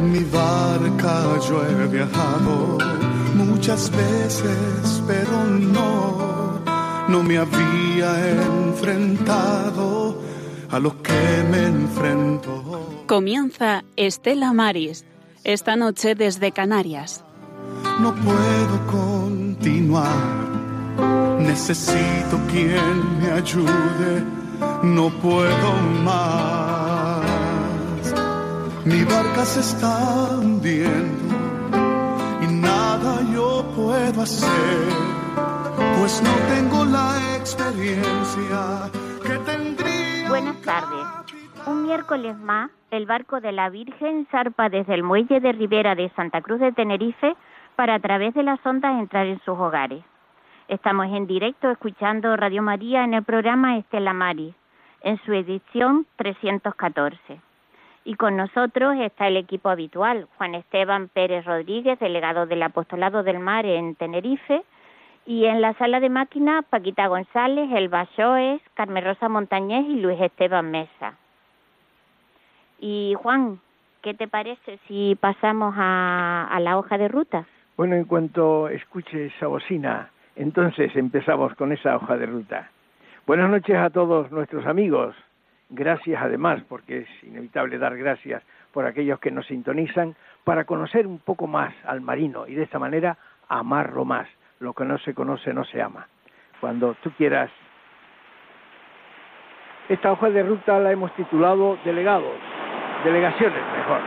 En mi barca yo he viajado muchas veces, pero no, no me había enfrentado a lo que me enfrento. Comienza Estela Maris, esta noche desde Canarias. No puedo continuar, necesito quien me ayude, no puedo más. Mi barca se está hundiendo y nada yo puedo hacer, pues no tengo la experiencia que tendría. Buenas tardes. Un miércoles más, el barco de la Virgen zarpa desde el muelle de Ribera de Santa Cruz de Tenerife para a través de las ondas entrar en sus hogares. Estamos en directo escuchando Radio María en el programa Estela Maris, en su edición 314. Y con nosotros está el equipo habitual, Juan Esteban Pérez Rodríguez, delegado del Apostolado del Mar en Tenerife, y en la sala de máquinas, Paquita González, Elba Shoes, Carmen Rosa Montañez y Luis Esteban Mesa. Y Juan, ¿qué te parece si pasamos a, a la hoja de ruta? Bueno, en cuanto escuche esa bocina, entonces empezamos con esa hoja de ruta. Buenas noches a todos nuestros amigos. Gracias además, porque es inevitable dar gracias por aquellos que nos sintonizan, para conocer un poco más al marino y de esta manera amarlo más. Lo que no se conoce no se ama. Cuando tú quieras. Esta hoja de ruta la hemos titulado Delegados, delegaciones mejor.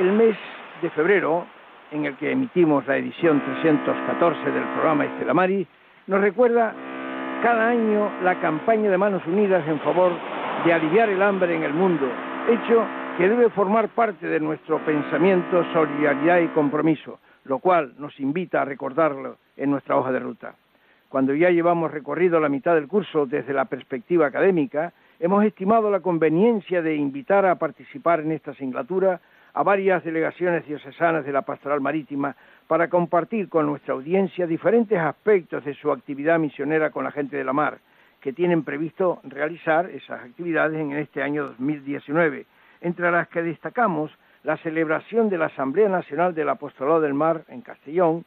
El mes de febrero, en el que emitimos la edición 314 del programa Estela Mari, nos recuerda cada año la campaña de Manos Unidas en favor de aliviar el hambre en el mundo, hecho que debe formar parte de nuestro pensamiento, solidaridad y compromiso, lo cual nos invita a recordarlo en nuestra hoja de ruta. Cuando ya llevamos recorrido la mitad del curso desde la perspectiva académica, hemos estimado la conveniencia de invitar a participar en esta asignatura a varias delegaciones diocesanas de la pastoral marítima para compartir con nuestra audiencia diferentes aspectos de su actividad misionera con la gente de la mar, que tienen previsto realizar esas actividades en este año 2019, entre las que destacamos la celebración de la Asamblea Nacional del Apostolado del Mar en Castellón.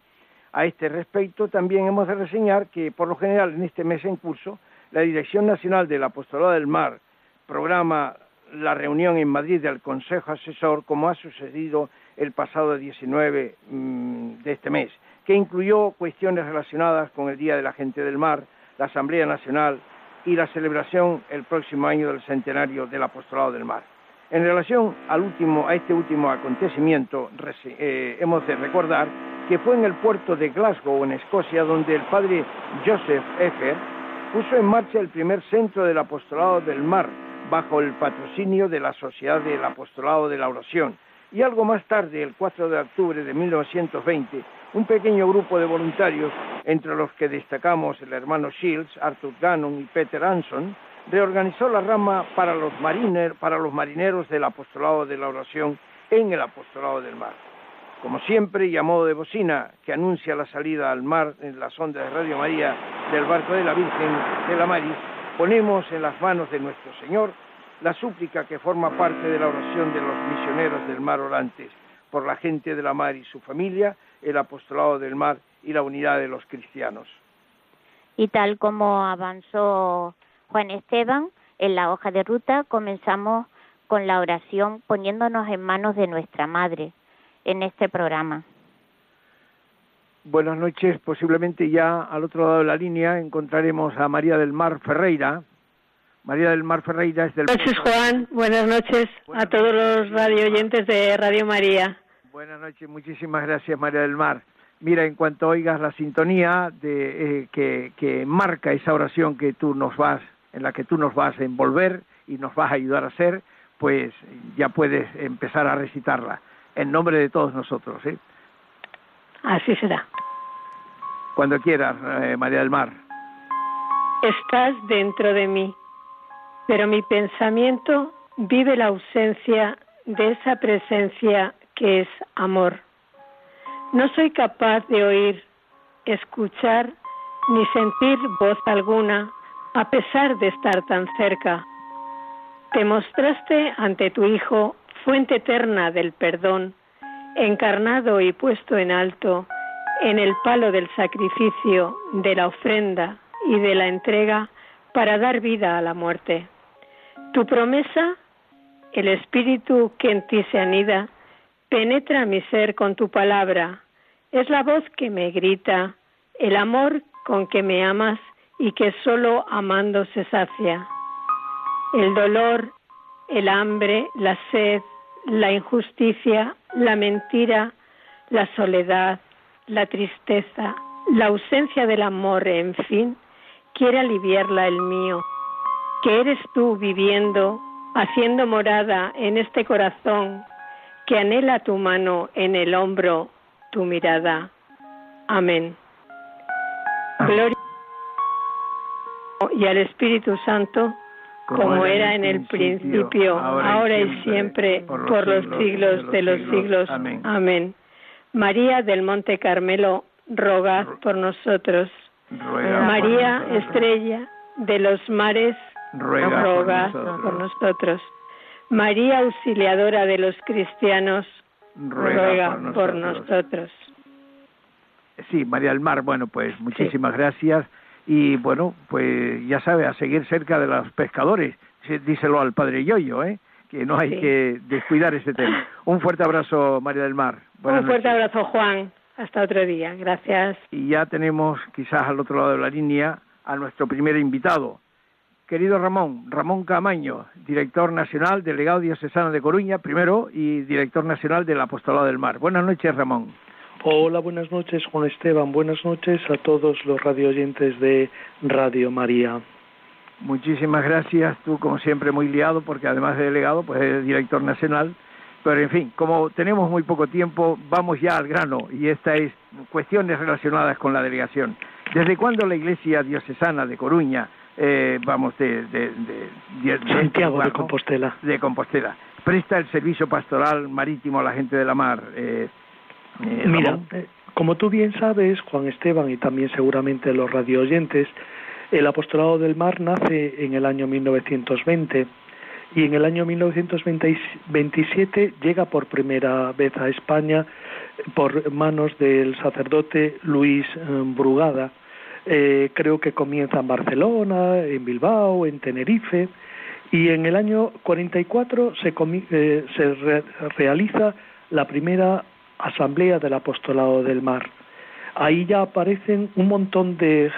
A este respecto, también hemos de reseñar que, por lo general, en este mes en curso, la Dirección Nacional del Apostolado del Mar programa la reunión en Madrid del Consejo Asesor, como ha sucedido el pasado 19 mm, de este mes, que incluyó cuestiones relacionadas con el Día de la Gente del Mar, la Asamblea Nacional y la celebración el próximo año del centenario del Apostolado del Mar. En relación al último, a este último acontecimiento, eh, hemos de recordar que fue en el puerto de Glasgow, en Escocia, donde el padre Joseph Effer puso en marcha el primer centro del Apostolado del Mar, bajo el patrocinio de la Sociedad del Apostolado de la Oración. Y algo más tarde, el 4 de octubre de 1920, un pequeño grupo de voluntarios, entre los que destacamos el hermano Shields, Arthur Gannon y Peter Anson, reorganizó la rama para los, marineros del apostolado de la oración en el apostolado del mar. Como siempre, y a modo de bocina que anuncia la salida al mar en las ondas de Radio María del barco de la Virgen de la Maris, ponemos en las manos de nuestro Señor la súplica que forma parte de la oración de los misioneros del mar orantes, por la gente de la mar y su familia, el apostolado del mar y la unidad de los cristianos. Y tal como avanzó Juan Esteban, en la hoja de ruta comenzamos con la oración poniéndonos en manos de nuestra Madre en este programa. Buenas noches, posiblemente ya al otro lado de la línea encontraremos a María del Mar Ferreira. María del Mar Ferreira es del... Buenas noches, Juan. Buenas noches a todos los radio oyentes de Radio María. Buenas noches, muchísimas gracias, María del Mar. Mira, en cuanto oigas la sintonía de, eh, que, que marca esa oración que tú nos vas en la que tú nos vas a envolver y nos vas a ayudar a hacer, pues ya puedes empezar a recitarla en nombre de todos nosotros. ¿eh? Así será. Cuando quieras, eh, María del Mar. Estás dentro de mí, pero mi pensamiento vive la ausencia de esa presencia que es amor. No soy capaz de oír, escuchar ni sentir voz alguna a pesar de estar tan cerca. Te mostraste ante tu Hijo fuente eterna del perdón, encarnado y puesto en alto en el palo del sacrificio, de la ofrenda y de la entrega para dar vida a la muerte. Tu promesa, el espíritu que en ti se anida, penetra mi ser con tu palabra, es la voz que me grita, el amor con que me amas y que solo amando se sacia. El dolor, el hambre, la sed, la injusticia, la mentira, la soledad, la tristeza, la ausencia del amor, en fin, quiere aliviarla el mío, que eres tú viviendo, haciendo morada en este corazón, que anhela tu mano en el hombro, tu mirada. Amén. Gloria y al Espíritu Santo, como, era en el principio, ahora, y siempre, por los, siglos, de los siglos. Amén. María del Monte Carmelo, rogad por nosotros. María, estrella de los mares, ruega, por, nosotros. María, auxiliadora de los cristianos, ruega, por, nosotros. Sí, María del Mar, bueno, pues muchísimas gracias. Y bueno, pues ya sabe, a seguir cerca de los pescadores. Díselo al padre Yoyo, ¿eh? que no hay que descuidar ese tema. Un fuerte abrazo, María del Mar. Un fuerte abrazo, Juan. Hasta otro día. Gracias. Y ya tenemos quizás al otro lado de la línea a nuestro primer invitado. Querido Ramón, Ramón Camaño, director nacional, delegado diocesano de Coruña, primero, y director nacional del Apostolado del Mar. Buenas noches, Ramón. Hola, buenas noches, Juan Esteban. Buenas noches a todos los radioyentes de Radio María. Muchísimas gracias, tú como siempre muy liado, porque además de delegado, pues eres director nacional pero en fin, como tenemos muy poco tiempo, vamos ya al grano y esta es cuestiones relacionadas con la delegación. ¿Desde cuándo la Iglesia diocesana de Coruña, eh, vamos, de, de, Santiago de Compostela. de Compostela, presta el servicio pastoral marítimo a la gente de la mar? Eh, eh, Mira, como tú bien sabes, Juan Esteban y también seguramente los radio oyentes, el apostolado del mar nace en el año 1920 y en el año 1927 llega por primera vez a España por manos del sacerdote Luis eh, Brugada. Eh, creo que comienza en Barcelona, en Bilbao, en Tenerife, y en el año 44 se, eh, se realiza la primera asamblea del apostolado del mar. Ahí ya aparecen un montón de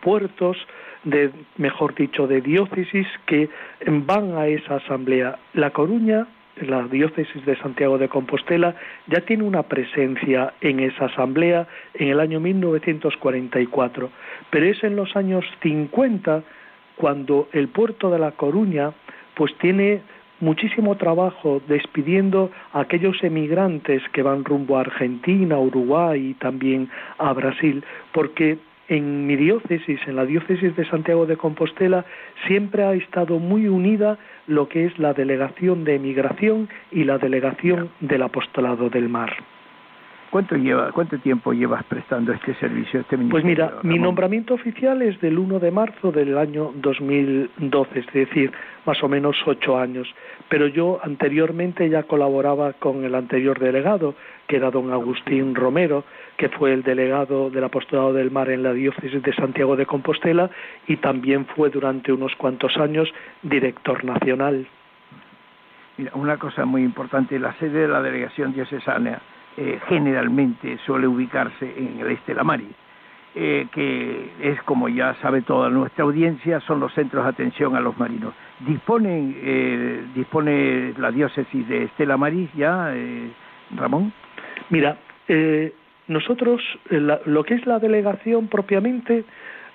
puertos, de, mejor dicho, de diócesis que van a esa asamblea. La Coruña, la diócesis de Santiago de Compostela, ya tiene una presencia en esa asamblea en el año 1944, pero es en los años 50 cuando el puerto de La Coruña pues tiene muchísimo trabajo despidiendo a aquellos emigrantes que van rumbo a Argentina, Uruguay y también a Brasil, porque en mi diócesis, en la diócesis de Santiago de Compostela, siempre ha estado muy unida lo que es la delegación de emigración y la delegación del apostolado del mar. ¿Cuánto, lleva, ¿Cuánto tiempo llevas prestando este servicio, este Pues mira, mi nombramiento oficial es del 1 de marzo del año 2012, es decir, más o menos ocho años. Pero yo anteriormente ya colaboraba con el anterior delegado, que era don Agustín Romero, que fue el delegado del Apostolado del Mar en la diócesis de Santiago de Compostela y también fue durante unos cuantos años director nacional. Mira, una cosa muy importante, la sede de la delegación diocesana eh, generalmente suele ubicarse en el este de la Mari, eh, que es, como ya sabe toda nuestra audiencia, son los centros de atención a los marinos. ¿Disponen, eh, ¿Dispone la diócesis de Estela Maris ya, Ramón? Mira, nosotros, lo que es la delegación propiamente,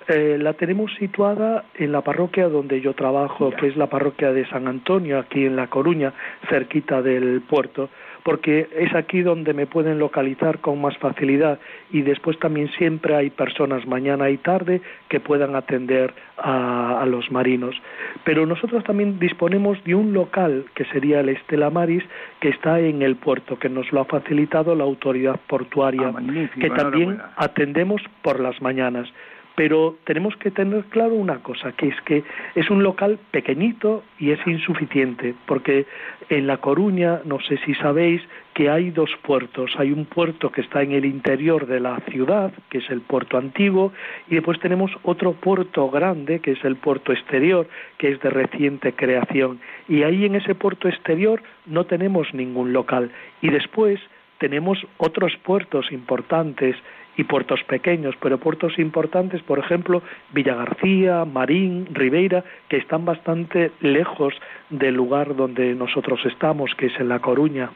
la tenemos situada en la parroquia donde yo trabajo, que es la parroquia de San Antonio, aquí en La Coruña, cerquita del puerto porque es aquí donde me pueden localizar con más facilidad. Y después también siempre hay personas mañana y tarde que puedan atender a, los marinos. Pero nosotros también disponemos de un local que sería el Estela Maris que está en el puerto, que nos lo ha facilitado la autoridad portuaria, ah, que también atendemos por las mañanas pero tenemos que tener claro una cosa, que es que es un local pequeñito y es insuficiente, porque en La Coruña, no sé si sabéis, que hay dos puertos. Hay un puerto que está en el interior de la ciudad, que es el puerto antiguo, y después tenemos otro puerto grande, que es el puerto exterior, que es de reciente creación. Y ahí en ese puerto exterior no tenemos ningún local. Y después tenemos otros puertos importantes y puertos pequeños, pero puertos importantes, por ejemplo, Villagarcía, Marín, Ribeira, que están bastante lejos del lugar donde nosotros estamos, que es en La Coruña.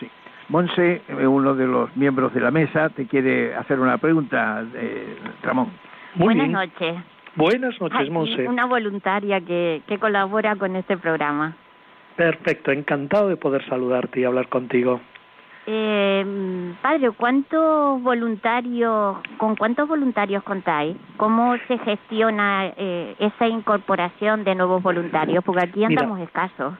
Sí. Monse, eh, uno de los miembros de la mesa, te quiere hacer una pregunta, eh, Ramón. Buenas noches. Buenas noches, Monse. Una voluntaria que, que colabora con este programa. Perfecto, encantado de poder saludarte y hablar contigo. Eh, padre, ¿cuántos voluntarios, con cuántos voluntarios contáis? ¿Cómo se gestiona eh, esa incorporación de nuevos voluntarios? Porque aquí andamos escasos.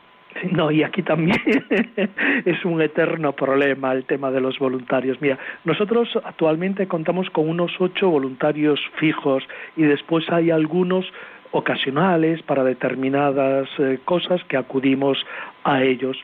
No, y aquí también es un eterno problema el tema de los voluntarios. Mira, nosotros actualmente contamos con unos ocho voluntarios fijos y después hay algunos ocasionales para determinadas eh, cosas que acudimos a ellos.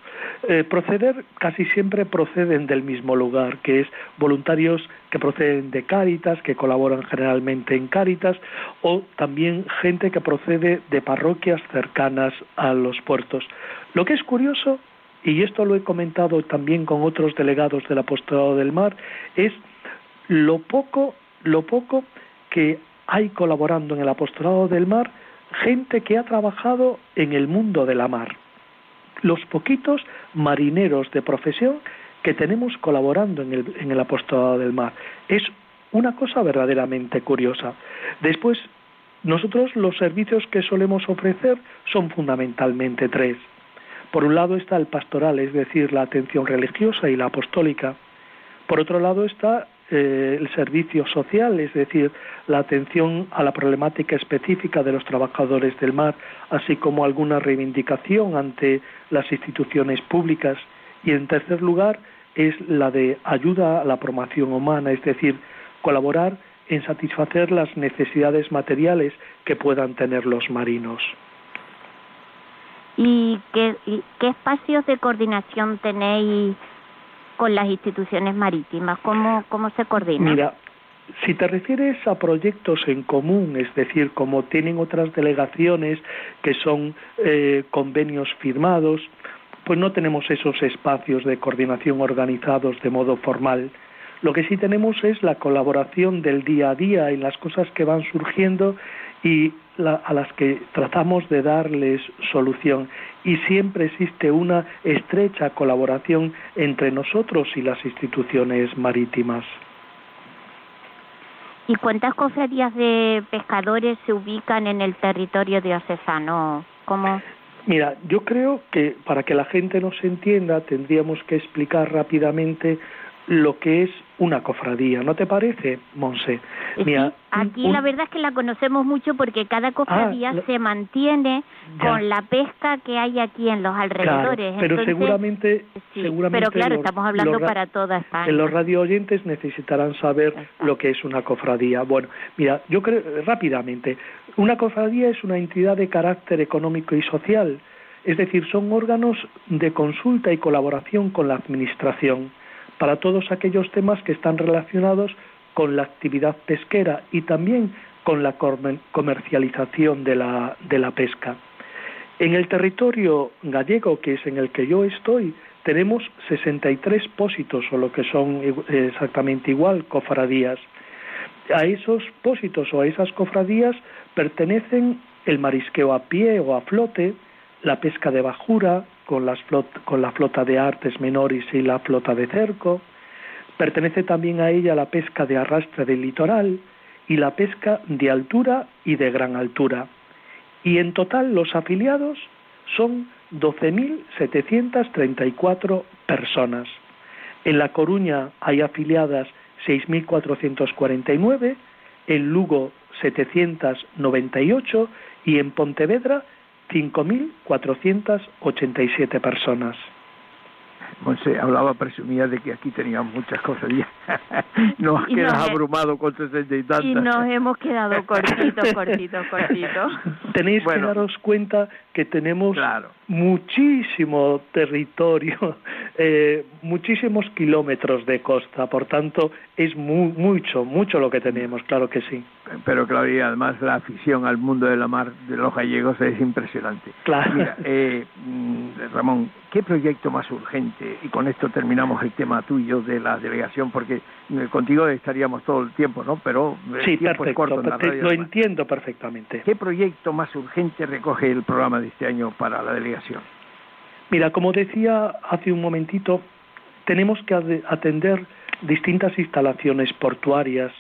Eh, proceder casi siempre proceden del mismo lugar, que es voluntarios que proceden de Cáritas, que colaboran generalmente en Cáritas, o también gente que procede de parroquias cercanas a los puertos. Lo que es curioso, y esto lo he comentado también con otros delegados del Apostolado del Mar, es lo poco, lo poco que hay colaborando en el apostolado del mar gente que ha trabajado en el mundo de la mar. Los poquitos marineros de profesión que tenemos colaborando en el, en el apostolado del mar. Es una cosa verdaderamente curiosa. Después, nosotros los servicios que solemos ofrecer son fundamentalmente tres. Por un lado está el pastoral, es decir, la atención religiosa y la apostólica. Por otro lado está eh, el servicio social, es decir, la atención a la problemática específica de los trabajadores del mar, así como alguna reivindicación ante las instituciones públicas. Y en tercer lugar es la de ayuda a la promoción humana, es decir, colaborar en satisfacer las necesidades materiales que puedan tener los marinos. ¿Y qué, y qué espacios de coordinación tenéis con las instituciones marítimas? ¿Cómo, cómo se coordina? Mira, si te refieres a proyectos en común, es decir, como tienen otras delegaciones que son eh, convenios firmados, pues no tenemos esos espacios de coordinación organizados de modo formal. Lo que sí tenemos es la colaboración del día a día en las cosas que van surgiendo y a las que tratamos de darles solución y siempre existe una estrecha colaboración entre nosotros y las instituciones marítimas. ¿Y cuántas cofradías de pescadores se ubican en el territorio diocesano? ¿Cómo? Mira, yo creo que para que la gente nos entienda tendríamos que explicar rápidamente lo que es una cofradía, ¿no te parece, Monse? Mira, aquí la verdad es que la conocemos mucho porque cada cofradía ah, se mantiene con la pesca que hay aquí en los alrededores. pero seguramente, Pero claro, estamos hablando para toda España. Los radio oyentes necesitarán saber lo que es una cofradía. Bueno, mira, yo creo rápidamente, una cofradía es una entidad de carácter económico y social, es decir, son órganos de consulta y colaboración con la administración para todos aquellos temas que están relacionados con la actividad pesquera y también con la comercialización de la, de la pesca. En el territorio gallego, que es en el que yo estoy, tenemos 63 pósitos, o lo que son exactamente igual, cofradías. A esos pósitos o a esas cofradías pertenecen el marisqueo a pie o a flote, la pesca de bajura, con, la flota de artes menores y la flota de cerco. Pertenece también a ella la pesca de arrastre del litoral y la pesca de altura y de gran altura. Y en total los afiliados son 12.734 personas. En La Coruña hay afiliadas 6.449, en Lugo 798 y en Pontevedra 5.487 personas. Monse hablaba presumía de que aquí teníamos muchas cosas nos has quedado abrumado con sesenta y tantas. Y nos hemos quedado cortitos, cortitos, cortitos. Tenéis que daros cuenta que tenemos muchísimo territorio, eh, muchísimos kilómetros de costa, por tanto es mucho, mucho lo que tenemos, claro que sí. Pero claro, y además la afición al mundo de la mar de los gallegos es impresionante. Claro. Mira, eh, mm, Ramón, ¿qué proyecto más urgente? Y con esto terminamos el tema tuyo de la delegación, porque eh, contigo estaríamos todo el tiempo, ¿no? Pero sí, perfecto, lo entiendo perfectamente. ¿Qué proyecto más urgente recoge el programa de este año para la delegación? Mira, como decía hace un momentito, tenemos que atender distintas instalaciones portuarias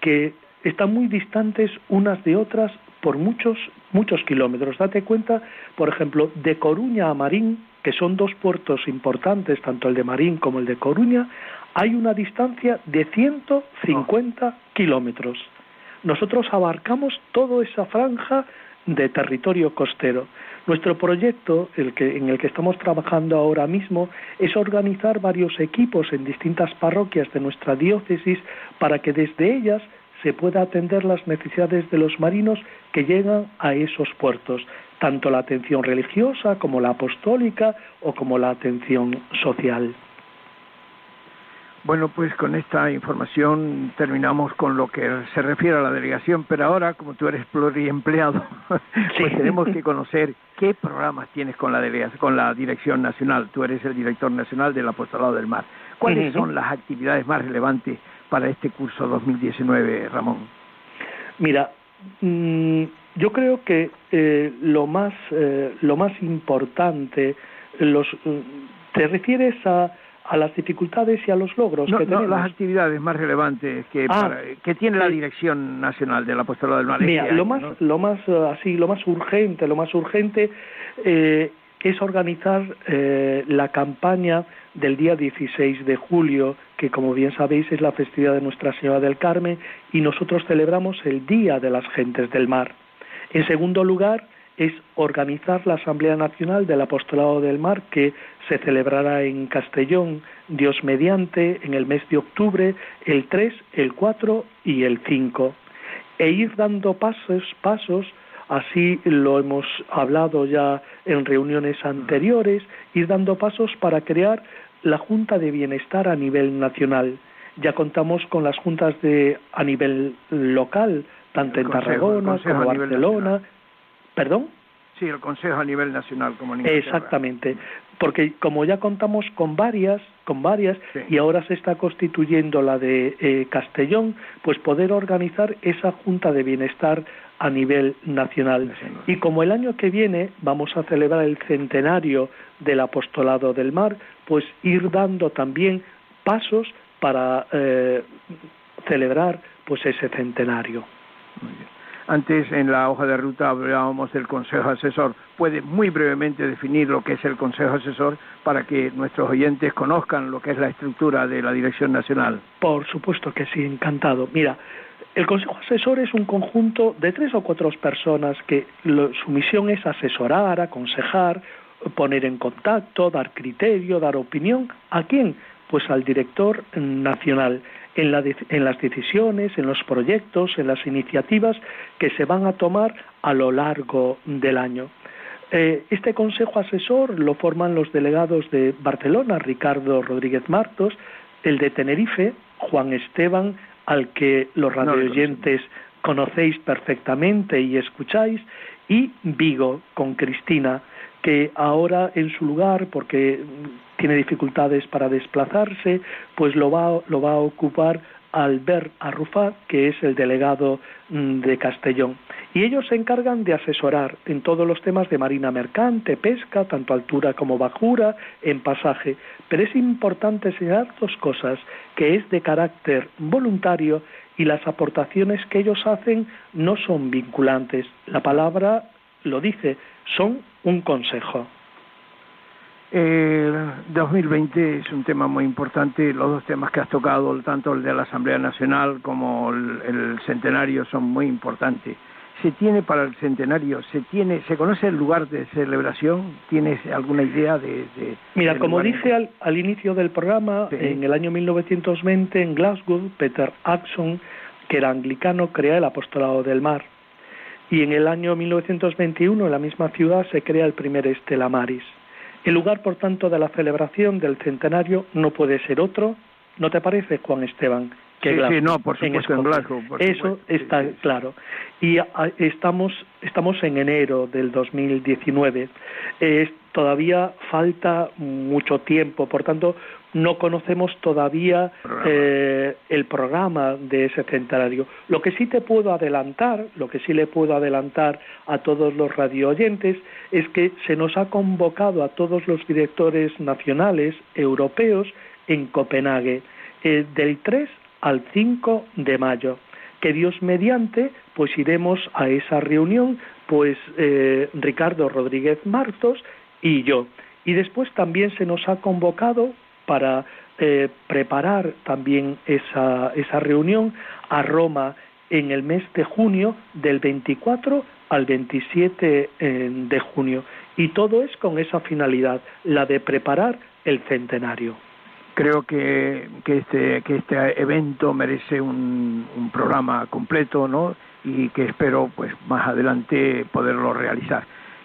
que están muy distantes unas de otras por muchos, muchos kilómetros. Date cuenta, por ejemplo, de Coruña a Marín, que son dos puertos importantes, tanto el de Marín como el de Coruña, hay una distancia de 150 kilómetros. Nosotros abarcamos toda esa franja de territorio costero. Nuestro proyecto, el que, en el que estamos trabajando ahora mismo, es organizar varios equipos en distintas parroquias de nuestra diócesis para que desde ellas se pueda atender las necesidades de los marinos que llegan a esos puertos, tanto la atención religiosa como la apostólica o como la atención social. Bueno, pues con esta información terminamos con lo que se refiere a la delegación, pero ahora, como tú eres pluriempleado, pues tenemos que conocer qué programas tienes con la delegación, con la Dirección Nacional. Tú eres el director nacional del Apostolado del Mar. ¿Cuáles son las actividades más relevantes para este curso 2019, Ramón? Mira, mm, yo creo que eh, lo más eh, lo más importante los mm, te refieres a a las dificultades y a los logros que tenemos. las actividades más relevantes que, ah, que tiene la Dirección Nacional del Apostolado del Mar. Mira, lo más, lo más eh, así, lo más urgente, lo más urgente eh, es organizar eh, la campaña del día 16 de julio, que como bien sabéis es la festividad de Nuestra Señora del Carmen, y nosotros celebramos el Día de las Gentes del Mar. En segundo lugar, es organizar la Asamblea Nacional del Apostolado del Mar que se celebrará en Castellón, Dios mediante, en el mes de octubre, el 3, el 4 y el 5. E ir dando pasos, pasos, así lo hemos hablado ya en reuniones anteriores, ir dando pasos para crear la Junta de Bienestar a nivel nacional. Ya contamos con las juntas de a nivel local, tanto en Tarragona como Barcelona, ¿Perdón? Sí, el Consejo a nivel nacional como Exactamente, porque como ya contamos con varias, con varias, y ahora se está constituyendo la de eh, Castellón, pues poder organizar esa Junta de Bienestar a nivel nacional. Y como el año que viene vamos a celebrar el centenario del apostolado del mar, pues ir dando también pasos para eh, celebrar pues ese centenario. Muy bien. Antes en la hoja de ruta hablábamos del Consejo Asesor. ¿Puede muy brevemente definir lo que es el Consejo Asesor para que nuestros oyentes conozcan lo que es la estructura de la Dirección Nacional? Por supuesto que sí, encantado. Mira, el Consejo Asesor es un conjunto de tres o cuatro personas que su misión es asesorar, aconsejar, poner en contacto, dar criterio, dar opinión. ¿A quién? Pues al director nacional en, las decisiones, en los proyectos, en las iniciativas que se van a tomar a lo largo del año. Eh, este consejo asesor lo forman los delegados de Barcelona, Ricardo Rodríguez Martos, el de Tenerife, Juan Esteban, al que los radioyentes conocéis perfectamente y escucháis, y Vigo, con Cristina, que ahora en su lugar, porque tiene dificultades para desplazarse, pues lo va, lo va a ocupar Albert Arrufat, que es el delegado mm, de Castellón. Y ellos se encargan de asesorar en todos los temas de marina mercante, pesca, tanto altura como bajura, en pasaje. Pero es importante señalar dos cosas, que es de carácter voluntario y las aportaciones que ellos hacen no son vinculantes. La palabra lo dice, son un consejo. El 2020 es un tema muy importante. Los dos temas que has tocado, tanto el de la Asamblea Nacional como el, centenario, son muy importantes. se tiene para el centenario, se tiene, se conoce el lugar de celebración, ¿tienes alguna idea de? Mira, como dije al, al, inicio del programa, en el año 1920 en Glasgow, Peter Axon, que era anglicano, crea el apostolado del mar. Y en el año 1921, en la misma ciudad, se crea el primer Estela Maris. El lugar, por tanto, de la celebración del centenario no puede ser otro, ¿no te parece, Juan Esteban? sí, sí, no, por supuesto, en, Glasgow. Eso está claro. Y estamos, estamos en enero del 2019. todavía falta mucho tiempo, por tanto, no conocemos todavía eh, el programa de ese centenario. Lo que sí te puedo adelantar, lo que sí le puedo adelantar a todos los radio oyentes, es que se nos ha convocado a todos los directores nacionales europeos en Copenhague, eh, del 3 al 5 de mayo. Que Dios mediante, pues iremos a esa reunión, pues eh, Ricardo Rodríguez Martos y yo. Y después también se nos ha convocado para eh, preparar también esa, esa reunión a Roma en el mes de junio del 24 al 27 eh, de junio. Y todo es con esa finalidad, la de preparar el centenario creo que, que, este, que este evento merece un, un, programa completo, ¿no? Y que espero, pues, más adelante poderlo realizar.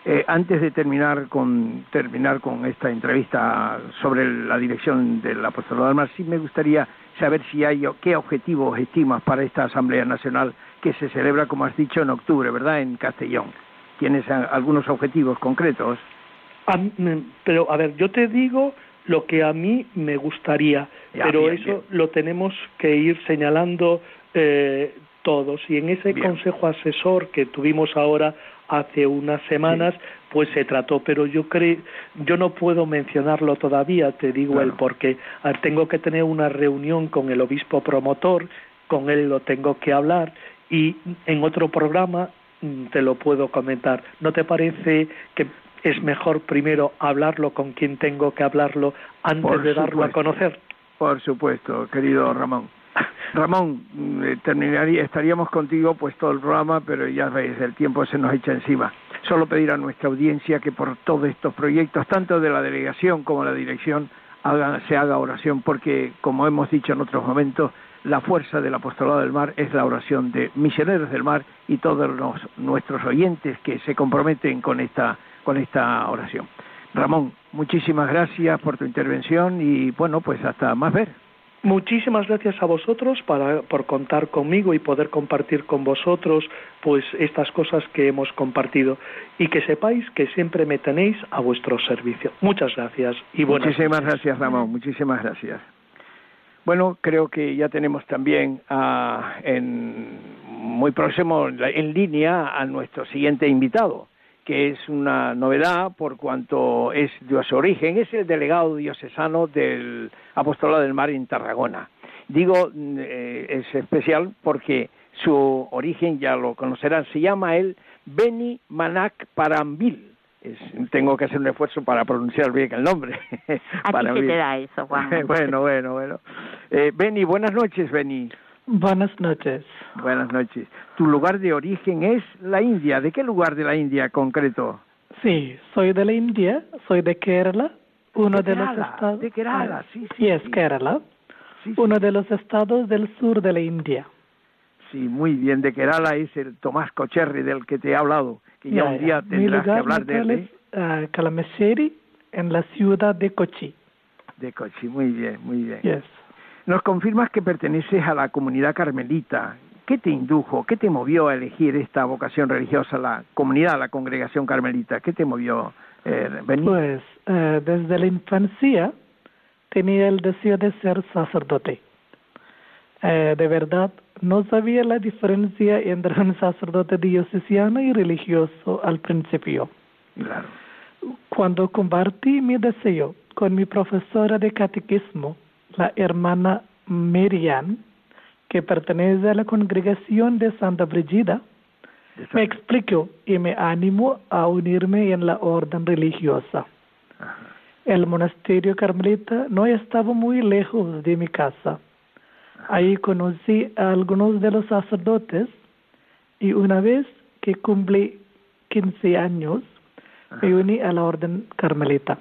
Eh, antes de terminar con terminar con esta entrevista sobre la dirección del apostolado del mar, sí me gustaría saber si hay qué objetivos estimas para esta Asamblea Nacional que se celebra, como has dicho, en octubre, ¿verdad? En Castellón. ¿Tienes algunos objetivos concretos? pero, a ver, yo te digo lo que a mí me gustaría, pero eso lo tenemos que ir señalando eh, todos. Y en ese consejo asesor que tuvimos ahora hace unas semanas, pues se trató, pero yo creo, yo no puedo mencionarlo todavía, te digo el por qué. Ah, tengo que tener una reunión con el obispo promotor, con él lo tengo que hablar y en otro programa mm, te lo puedo comentar. ¿No te parece que es mejor primero hablarlo con quien tengo que hablarlo antes de darlo a conocer. Por supuesto, querido Ramón. Ramón, eh, terminaría, estaríamos contigo pues todo el programa, pero ya veis, el tiempo se nos echa encima. Solo pedir a nuestra audiencia que por todos estos proyectos, tanto de la delegación como la dirección, se haga oración, porque como hemos dicho en otros momentos, la fuerza del apostolado del mar es la oración de misioneros del mar y todos nuestros oyentes que se comprometen con esta con esta oración. Ramón, muchísimas gracias por tu intervención y bueno, pues hasta más ver. Muchísimas gracias a vosotros para, por contar conmigo y poder compartir con vosotros pues estas cosas que hemos compartido y que sepáis que siempre me tenéis a vuestro servicio. Muchas gracias y buenas Muchísimas gracias Ramón, muchísimas gracias. Bueno, creo que ya tenemos también ah, en muy próximo en línea a nuestro siguiente invitado que es una novedad por cuanto es de su origen, es el delegado diocesano del Apostolado del Mar en Tarragona. Digo, eh, es especial porque su origen ya lo conocerán, se llama el Beni Manak Parambil. tengo que hacer un esfuerzo para pronunciar bien el nombre. Aquí se te da eso, Juan. bueno, bueno, bueno. Eh, Beni, buenas noches, Beni. Buenas noches. Buenas noches. Tu lugar de origen es la India. ¿De qué lugar de la India concreto? Sí, soy de la India, soy de Kerala, uno de, los estados. De Kerala, sí, sí. es Kerala, uno de los estados del sur de la India. Sí, muy bien. De Kerala es el Tomás Cocherri del que te he hablado, que ya, un día tendrás que hablar de él. Es, uh, en la ciudad de Kochi. De Kochi, muy bien, muy bien. Yes. Nos confirmas que perteneces a la comunidad carmelita. ¿Qué te indujo, qué te movió a elegir esta vocación religiosa, la comunidad, la congregación carmelita? ¿Qué te movió eh, venir? Pues eh, desde la infancia tenía el deseo de ser sacerdote. Eh, de verdad, no sabía la diferencia entre un sacerdote diocesano y religioso al principio. Claro. Cuando compartí mi deseo con mi profesora de catequismo, la hermana Miriam, que pertenece a la congregación de Santa Brigida, me explicó y me animó a unirme en la orden religiosa. El monasterio carmelita no estaba muy lejos de mi casa. Ahí conocí a algunos de los sacerdotes y una vez que cumple 15 años, me uní a la orden carmelita.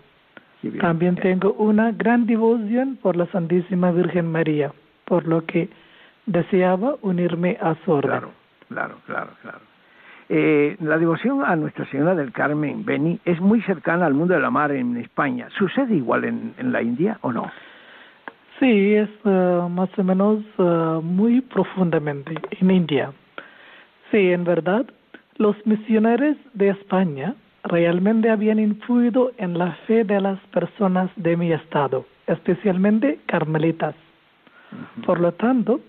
También tengo una gran devoción por la Santísima Virgen María, por lo que deseaba unirme a su orden. Claro, claro, claro, claro. Eh, la devoción a Nuestra Señora del Carmen, Beni, es muy cercana al mundo de la mar en España. ¿Sucede igual en, en la India o no? Sí, es uh, más o menos uh, muy profundamente en India. Sí, en verdad, los misioneros de España realmente habían influido en la fe de las personas de mi estado, especialmente carmelitas. Por lo tanto,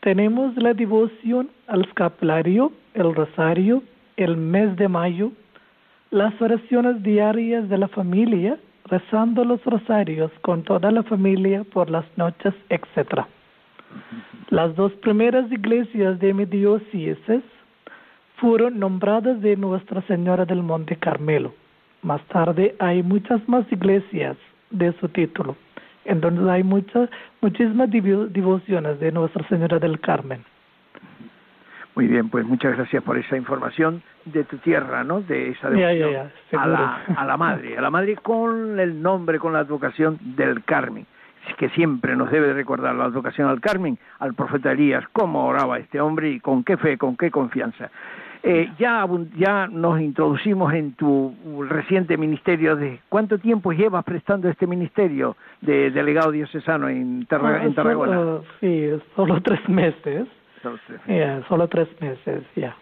tenemos la devoción al escapulario, el rosario, el mes de mayo, las oraciones diarias de la familia, rezando los rosarios con toda la familia por las noches, etc. Las dos primeras iglesias de mi diócesis fueron nombradas de Nuestra Señora del Monte Carmelo. Más tarde hay muchas más iglesias de su título. Entonces hay muchas, muchísimas devociones de Nuestra Señora del Carmen. Muy bien, pues muchas gracias por esa información de tu tierra, ¿no? De esa devoción a, la, a la madre, a la madre con el nombre, con la advocación del Carmen, que siempre nos debe recordar la advocación al Carmen, al profeta Elías, cómo oraba este hombre y con qué fe, con qué confianza. Eh, ya, ya nos introducimos en tu reciente ministerio de cuánto tiempo llevas prestando este ministerio de delegado diocesano en, ah, en Tarragona. sí, solo tres meses. Solo tres, meses, ya.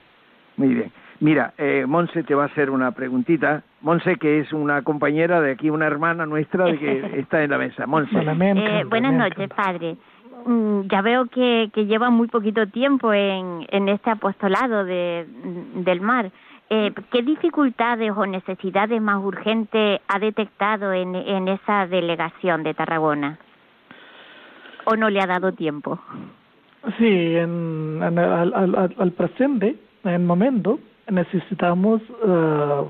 Muy bien. Mira, eh, Monse te va a hacer una preguntita. Monse, que es una compañera de aquí, una hermana nuestra de que está en la mesa. Monse. Eh, buenas noches, padre. Mm, ya veo que, que lleva muy poquito tiempo en, en este apostolado de, del mar. Eh, ¿Qué dificultades o necesidades más urgentes ha detectado en, en esa delegación de Tarragona? ¿O no le ha dado tiempo? Sí, en, al, al, al, presente, en el momento, necesitamos uh,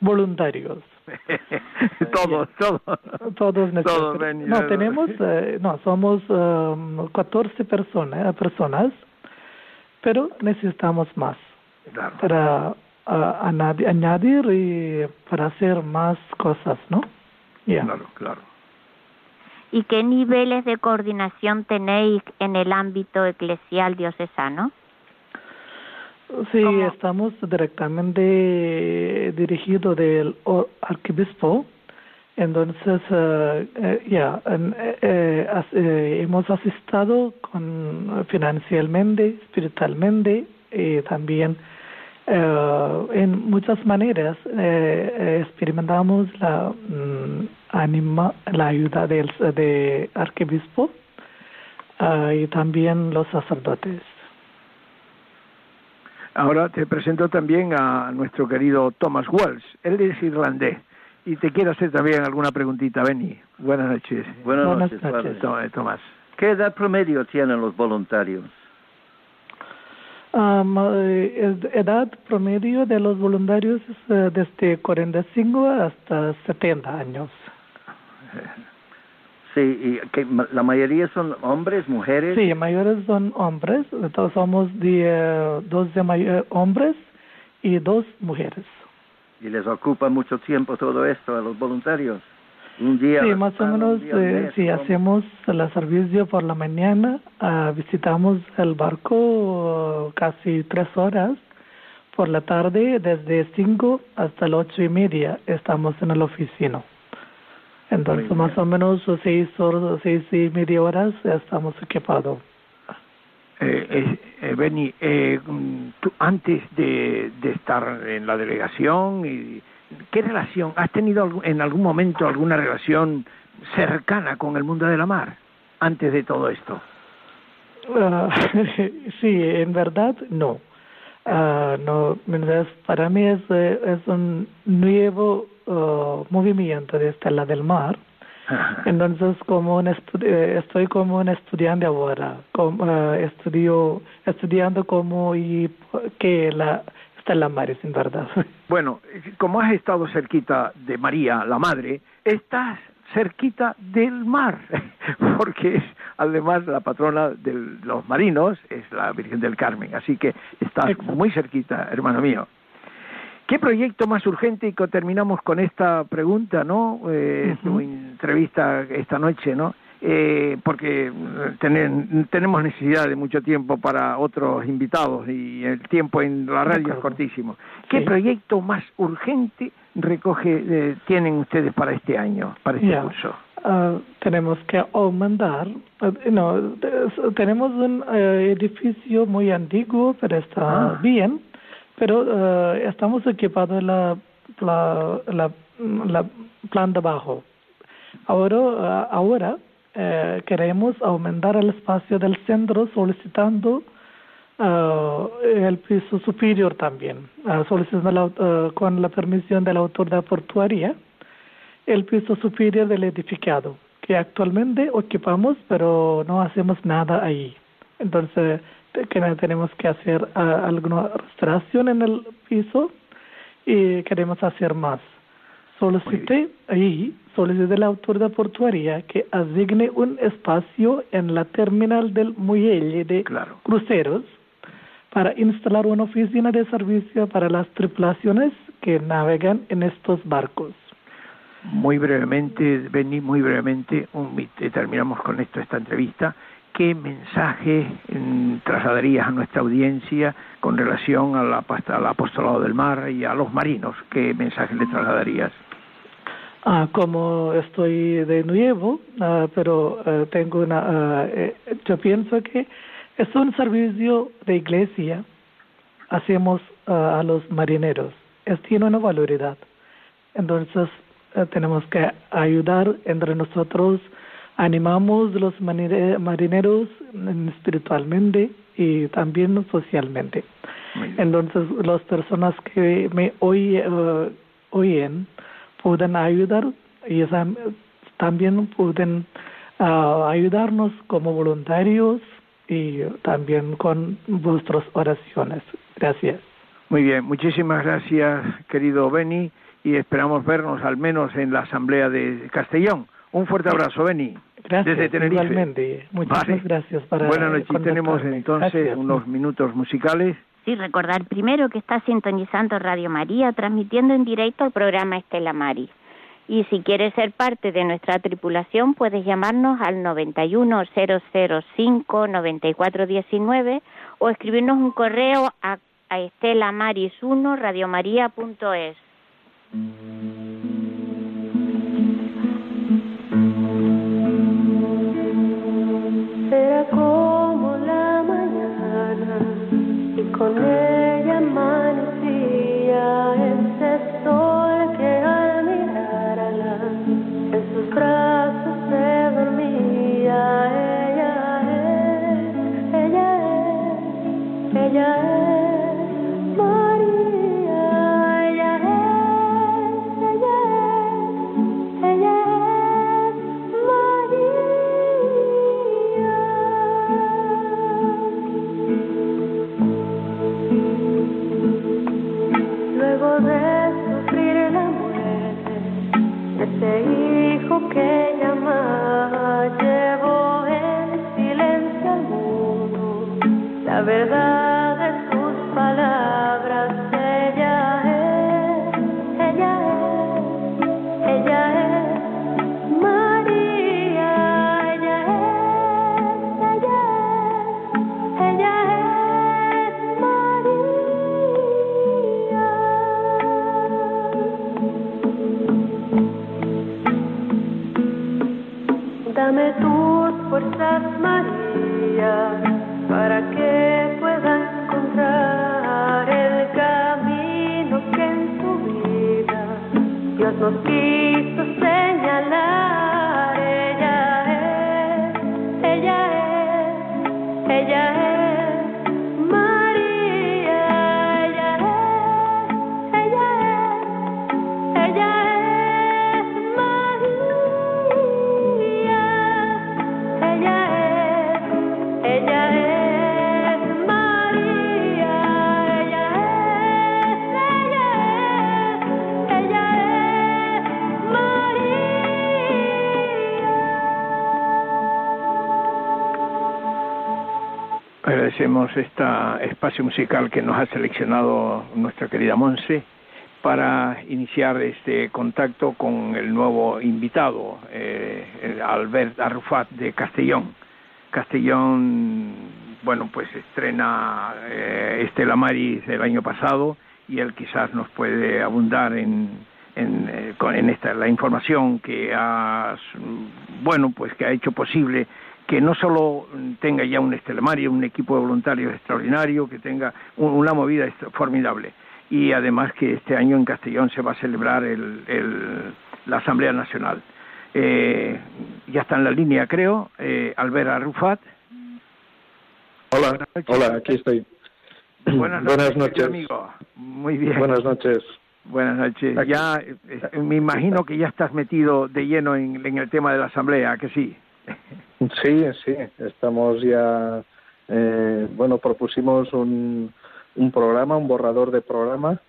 voluntarios. todos, todos. Todos, todos No, tenemos, eh, no, somos um, 14 personas, personas, pero necesitamos más para uh, añadir y para hacer más cosas, ¿no? Claro, claro. ¿Y qué niveles de coordinación tenéis en el ámbito eclesial diocesano? Sí, estamos directamente dirigidos del arquibispo. Entonces, eh, eh, ya, eh, hemos asistido con, financieramente, espiritualmente y también en muchas maneras experimentamos la mm, anima, la ayuda del de arquibispo y también los sacerdotes. Ahora te presento también a nuestro querido Thomas Walsh. Él es irlandés y te quiero hacer también alguna preguntita, Benny. Buenas noches. Buenas, noches, eh, Tomás. ¿Qué edad promedio tienen los voluntarios? Um, edad promedio de los voluntarios es uh, desde 45 hasta 70 años. Sí, y que la mayoría son hombres, mujeres. Sí, mayores son hombres. Entonces somos de, dos de hombres y dos mujeres. ¿Y les ocupa mucho tiempo todo esto a los voluntarios? Un día. Sí, más o menos, eh, sí, hacemos el servicio por la mañana, uh, visitamos el barco casi tres horas. Por la tarde, desde cinco hasta las ocho y media, estamos en la oficina. Entonces, más o menos seis horas, seis y media horas estamos equipados. Eh, eh, eh Benny, eh, tú, antes de, de, estar en la delegación, y, ¿qué relación? ¿Has tenido en algún momento alguna relación cercana con el mundo de la mar antes de todo esto? Uh, sí, en verdad no. Uh, no, para mí es, es un nuevo uh, movimiento de Estela del Mar. Entonces, como un eh, estoy como un estudiante ahora, como, uh, estudio, estudiando como y que la Stella Maris, en verdad. Bueno, como has estado cerquita de María, la Madre, estás cerquita del mar, porque es además la patrona de los marinos, es la Virgen del Carmen, así que estás muy cerquita, hermano mío. ¿Qué proyecto más urgente? Y terminamos con esta pregunta, ¿no? Eh, entrevista esta noche, ¿no? Eh, porque tenemos necesidad de mucho tiempo para otros invitados y el tiempo en la radio es cortísimo. ¿Qué proyecto más urgente recoge eh, tienen ustedes para este año, para este curso? Ah, tenemos que aumentar, no, tenemos un edificio muy antiguo, pero está ah. bien pero uh, estamos equipados la, la, la, la planta bajo. Ahora, uh, ahora uh, queremos aumentar el espacio del centro solicitando el piso superior también, solicitando con la permisión de la autoridad portuaria el piso superior del edificado, que actualmente ocupamos, pero no hacemos nada ahí. Entonces, que tenemos que hacer alguna restauración en el piso y queremos hacer más. Solicité ahí, solicité la autoridad portuaria que asigne un espacio en la terminal del muelle de cruceros para instalar una oficina de servicio para las tripulaciones que navegan en estos barcos. Muy brevemente, Benny, muy brevemente, un, terminamos con esto esta entrevista qué mensaje trasladarías a nuestra audiencia con relación al, apostolado del mar y a los marinos? ¿Qué mensaje le trasladarías? Ah, como estoy de nuevo, ah, pero ah, tengo una, ah, eh, yo pienso que es un servicio de iglesia, hacemos a los marineros, es, tiene una valoridad. Entonces, tenemos que ayudar entre nosotros animamos los marineros espiritualmente y también socialmente. Entonces, las personas que me eh, oyen pueden ayudar y también pueden ah, ayudarnos como voluntarios y también con vuestras oraciones. Gracias. Muy bien, muchísimas gracias, querido Beni, y esperamos vernos al menos en la Asamblea de Castellón. Un fuerte abrazo, Beni. Gracias, desde Tenerife. Igualmente. Muchas gracias. Para Buenas noches. Tenemos entonces unos minutos musicales. Sí, recordar primero que está sintonizando Radio María, transmitiendo en directo el programa Estela Maris. Y si quieres ser parte de nuestra tripulación, puedes llamarnos al 91005-9419 o escribirnos un correo a, a estelamaris1 radiomaria.es. como la mañana y con ella Okay. que porque Agradecemos este espacio musical que nos ha seleccionado nuestra querida Monse para iniciar este contacto con el nuevo invitado, eh, Albert Arrufat de Castellón. Castellón, bueno, pues estrena eh, Estela Maris el año pasado y él quizás nos puede abundar en, en, eh, en esta la información que ha, bueno, pues que ha hecho posible que no solo tenga ya un estelamario, un equipo de voluntarios extraordinario, que tenga una movida formidable. Y además que este año en Castellón se va a celebrar la Asamblea Nacional. Eh, ya está en la línea, creo, eh, Albert Arrufat. Hola, hola, aquí estoy. Buenas noches, noches. amigo. Muy bien. Buenas noches. Buenas noches. Ya eh, me imagino que ya estás metido de lleno en, en el tema de la asamblea, que sí. Sí, sí, estamos ya, eh, bueno, propusimos un, un programa, un borrador de programa.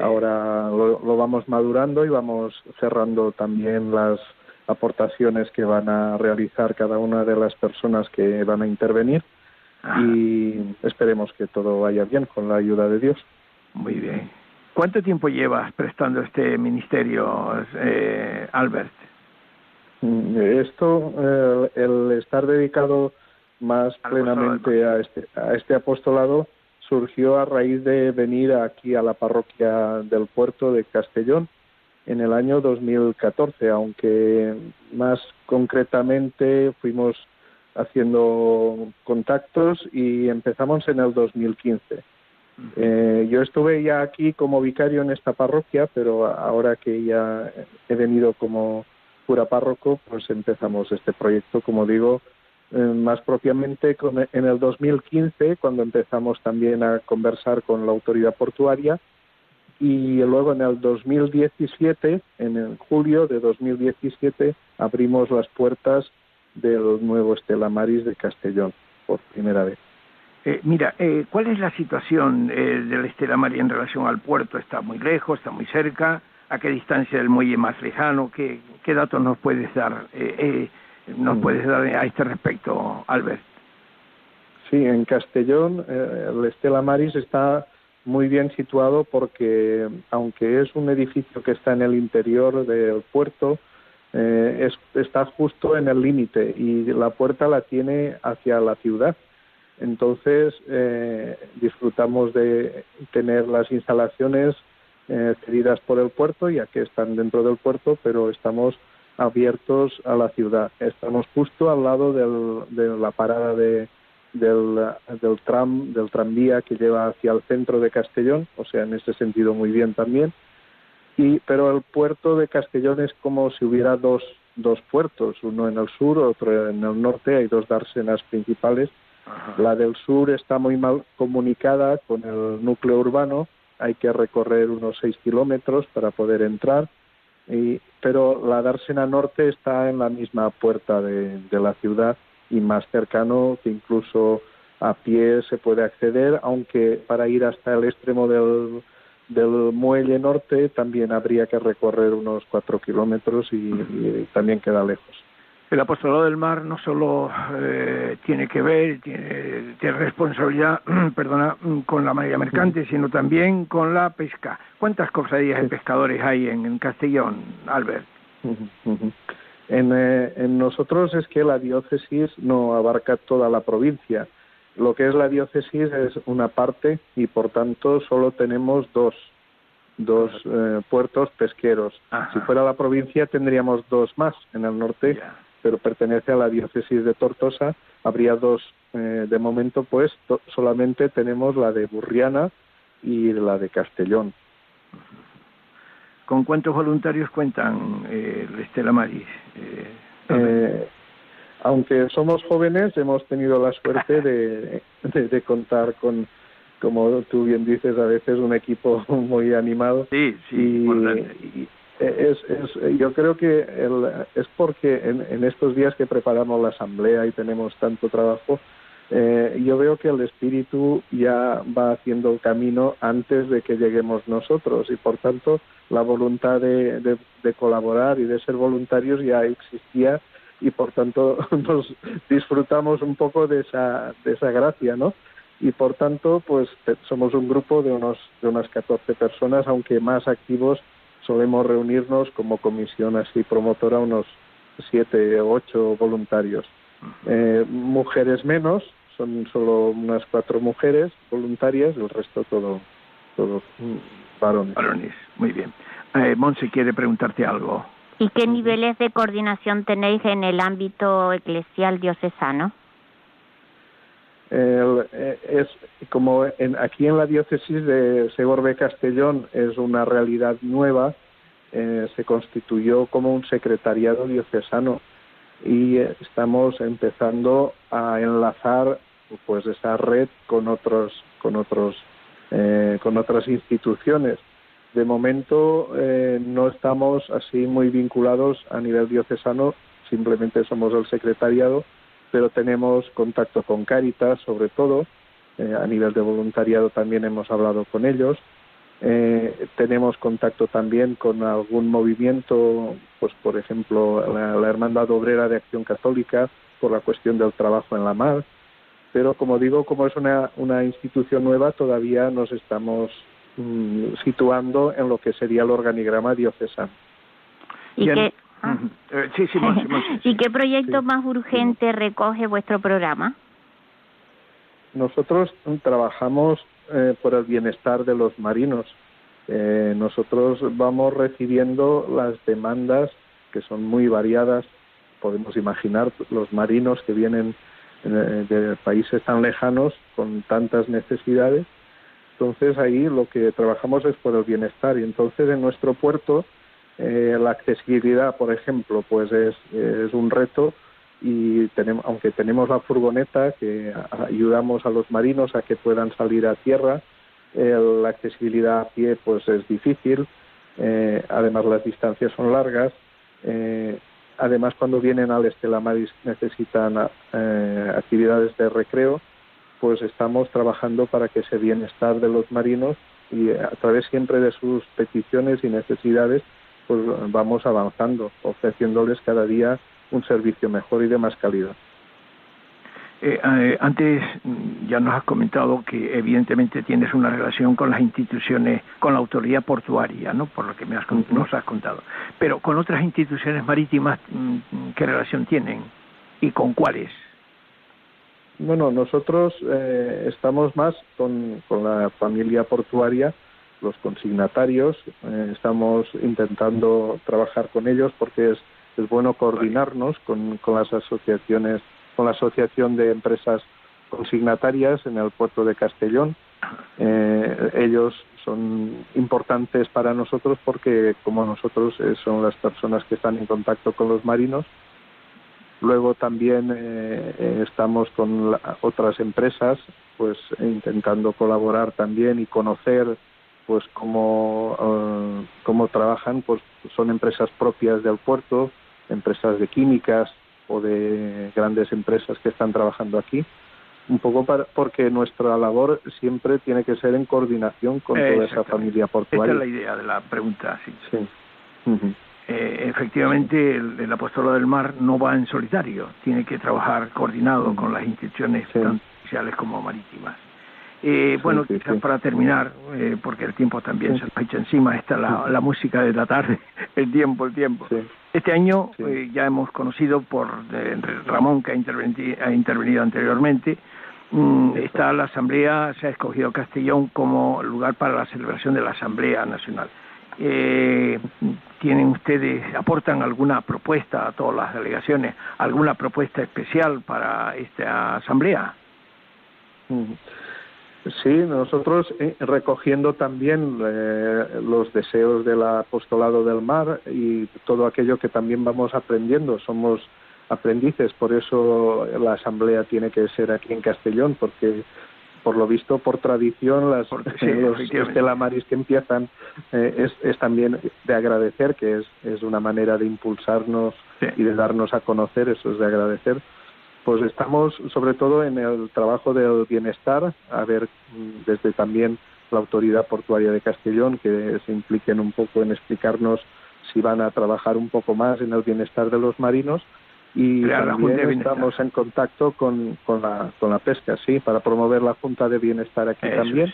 Ahora lo, lo, vamos madurando y vamos cerrando también las aportaciones que van a realizar cada una de las personas que van a intervenir y esperemos que todo vaya bien con la ayuda de Dios. Muy bien. ¿Cuánto tiempo llevas prestando este ministerio, eh, Albert? Mm, esto, eh, el estar dedicado más plenamente a este, a este apostolado surgió a raíz de venir aquí a la parroquia del puerto de Castellón en el año 2014, aunque más concretamente fuimos haciendo contactos y empezamos en el 2015. Eh, yo estuve ya aquí como vicario en esta parroquia, pero ahora que ya he venido como cura párroco, pues empezamos este proyecto, como digo, eh, más propiamente en el 2015, cuando empezamos también a conversar con la autoridad portuaria, y luego en el 2017, en el julio de 2017, abrimos las puertas del nuevo Estela Maris de Castellón por primera vez. Eh, mira, eh, ¿cuál es la situación del Estela Maris en relación al puerto? ¿Está muy lejos? ¿Está muy cerca? A qué distancia del muelle más lejano, qué, qué datos nos puedes dar, eh, eh, nos mm. puedes dar a este respecto, Albert. Sí, en Castellón eh, el Estela Maris está muy bien situado porque aunque es un edificio que está en el interior del puerto, es, está justo en el límite y la puerta la tiene hacia la ciudad. Entonces disfrutamos de tener las instalaciones eh, cedidas por el puerto, ya que están dentro del puerto, pero estamos abiertos a la ciudad. Estamos justo al lado de la parada de, del, del tram, del tranvía que lleva hacia el centro de Castellón, o sea, en ese sentido muy bien también. Y, pero el puerto de Castellón es como si hubiera dos, dos puertos, uno en el sur, otro en el norte, hay dos dársenas principales. La del sur está muy mal comunicada con el núcleo urbano hay que recorrer unos seis kilómetros para poder entrar, y, pero la Dársena Norte está en la misma puerta de, la ciudad y más cercano que incluso a pie se puede acceder, aunque para ir hasta el extremo del, del muelle norte también habría que recorrer unos cuatro kilómetros y también queda lejos el apostolado del mar no solo eh, tiene que ver, tiene, responsabilidad, perdona, con la marina mercante, sino también con la pesca. ¿Cuántas cofradías de pescadores hay en, Castellón, Albert? En, eh, en, nosotros es que la diócesis no abarca toda la provincia. Lo que es la diócesis es una parte y por tanto solo tenemos dos, dos eh, puertos pesqueros. Si fuera la provincia tendríamos dos más en el norte pero pertenece a la diócesis de Tortosa. Habría dos, eh, de momento, pues solamente tenemos la de Burriana y la de Castellón. ¿Con cuántos voluntarios cuentan eh, Estela Maris? Eh, eh, aunque somos jóvenes, hemos tenido la suerte de, de, contar con, como tú bien dices, a veces un equipo muy animado. Sí, sí, y, es, es, yo creo que el, es porque en, estos días que preparamos la asamblea y tenemos tanto trabajo, eh, yo veo que el espíritu ya va haciendo el camino antes de que lleguemos nosotros y por tanto la voluntad de, de, colaborar y de ser voluntarios ya existía y por tanto nos disfrutamos un poco de esa, de esa gracia, ¿no? Y por tanto, pues somos un grupo de, unos, de unas 14 personas, aunque más activos solemos reunirnos como comisión así promotora unos siete o ocho voluntarios. Eh, mujeres menos, son solo unas cuatro mujeres voluntarias, el resto todo, todo varones. Varones, muy bien. Eh, Monse quiere preguntarte algo. ¿Y qué niveles de coordinación tenéis en el ámbito eclesial diocesano? Eh, es como en, aquí en la diócesis de Segorbe Castellón es una realidad nueva, eh, se constituyó como un secretariado diocesano y estamos empezando a enlazar pues esa red con otros con otros eh, con otras instituciones. De momento eh, no estamos así muy vinculados a nivel diocesano simplemente somos el secretariado pero tenemos contacto con Cáritas sobre todo eh, a nivel de voluntariado también hemos hablado con ellos eh, tenemos contacto también con algún movimiento, pues por ejemplo la, Hermandad Obrera de Acción Católica por la cuestión del trabajo en la mar. Pero como digo, como es una, una institución nueva, todavía nos estamos mm, situando en lo que sería el organigrama diocesano. ¿Y, qué, ah. eh, ¿Y qué proyecto más urgente recoge vuestro programa? Nosotros trabajamos eh, por el bienestar de los marinos. Eh, nosotros vamos recibiendo las demandas que son muy variadas. Podemos imaginar los marinos que vienen eh, de países tan lejanos con tantas necesidades. Entonces ahí lo que trabajamos es por el bienestar y entonces en nuestro puerto la accesibilidad, por ejemplo, pues es, un reto y tenemos, aunque tenemos la furgoneta que ayudamos a los marinos a que puedan salir a tierra, la accesibilidad a pie pues es difícil, eh, además las distancias son largas, eh, además cuando vienen al Estela Maris necesitan eh, actividades de recreo, pues estamos trabajando para que ese bienestar de los marinos y a través siempre de sus peticiones y necesidades pues vamos avanzando, ofreciéndoles cada día un servicio mejor y de más calidad. Eh, eh, antes mm, ya nos has comentado que evidentemente tienes una relación con las instituciones, con la autoridad portuaria, ¿no? Por lo que me has, nos has contado. Pero con otras instituciones marítimas, mm, ¿qué relación tienen y con cuáles? Bueno, nosotros eh, estamos más con, con, la familia portuaria, los consignatarios, estamos intentando trabajar con ellos porque es es bueno coordinarnos con, las asociaciones, con la Asociación de Empresas Consignatarias en el puerto de Castellón. Eh, ellos son importantes para nosotros porque, como nosotros, eh, son las personas que están en contacto con los marinos. Luego también eh, estamos con otras empresas, pues intentando colaborar también y conocer pues cómo, cómo trabajan, pues son empresas propias del puerto, empresas de químicas o de grandes empresas que están trabajando aquí, un poco porque nuestra labor siempre tiene que ser en coordinación con toda esa familia portuaria. Esta es la idea de la pregunta, sí. Eh, efectivamente, el, apostolado del mar no va en solitario, tiene que trabajar coordinado con las instituciones tanto oficiales como marítimas. Eh, bueno, quizás para terminar, eh, porque el tiempo también se nos echa encima, está la, la, música de la tarde, el tiempo, el tiempo. Este año eh, ya hemos conocido por Ramón, que ha intervenido, ha intervenido anteriormente, mm, está la Asamblea, se ha escogido Castellón como lugar para la celebración de la Asamblea Nacional. ¿Tienen ustedes, aportan alguna propuesta a todas las delegaciones, alguna propuesta especial para esta Asamblea? Sí, nosotros eh, recogiendo también eh, los deseos del apostolado del mar y todo aquello que también vamos aprendiendo. Somos aprendices, por eso la asamblea tiene que ser aquí en Castellón, porque por lo visto, por tradición, las, los estelamaris que empiezan eh, es, también de agradecer, que es, es una manera de impulsarnos y de darnos a conocer, eso es de agradecer pues estamos sobre todo en el trabajo del bienestar, a ver mm, desde también la autoridad portuaria de Castellón que se impliquen un poco en explicarnos si van a trabajar un poco más en el bienestar de los marinos y también estamos en contacto con, con, la, con la pesca, sí, para promover la Junta de Bienestar aquí también.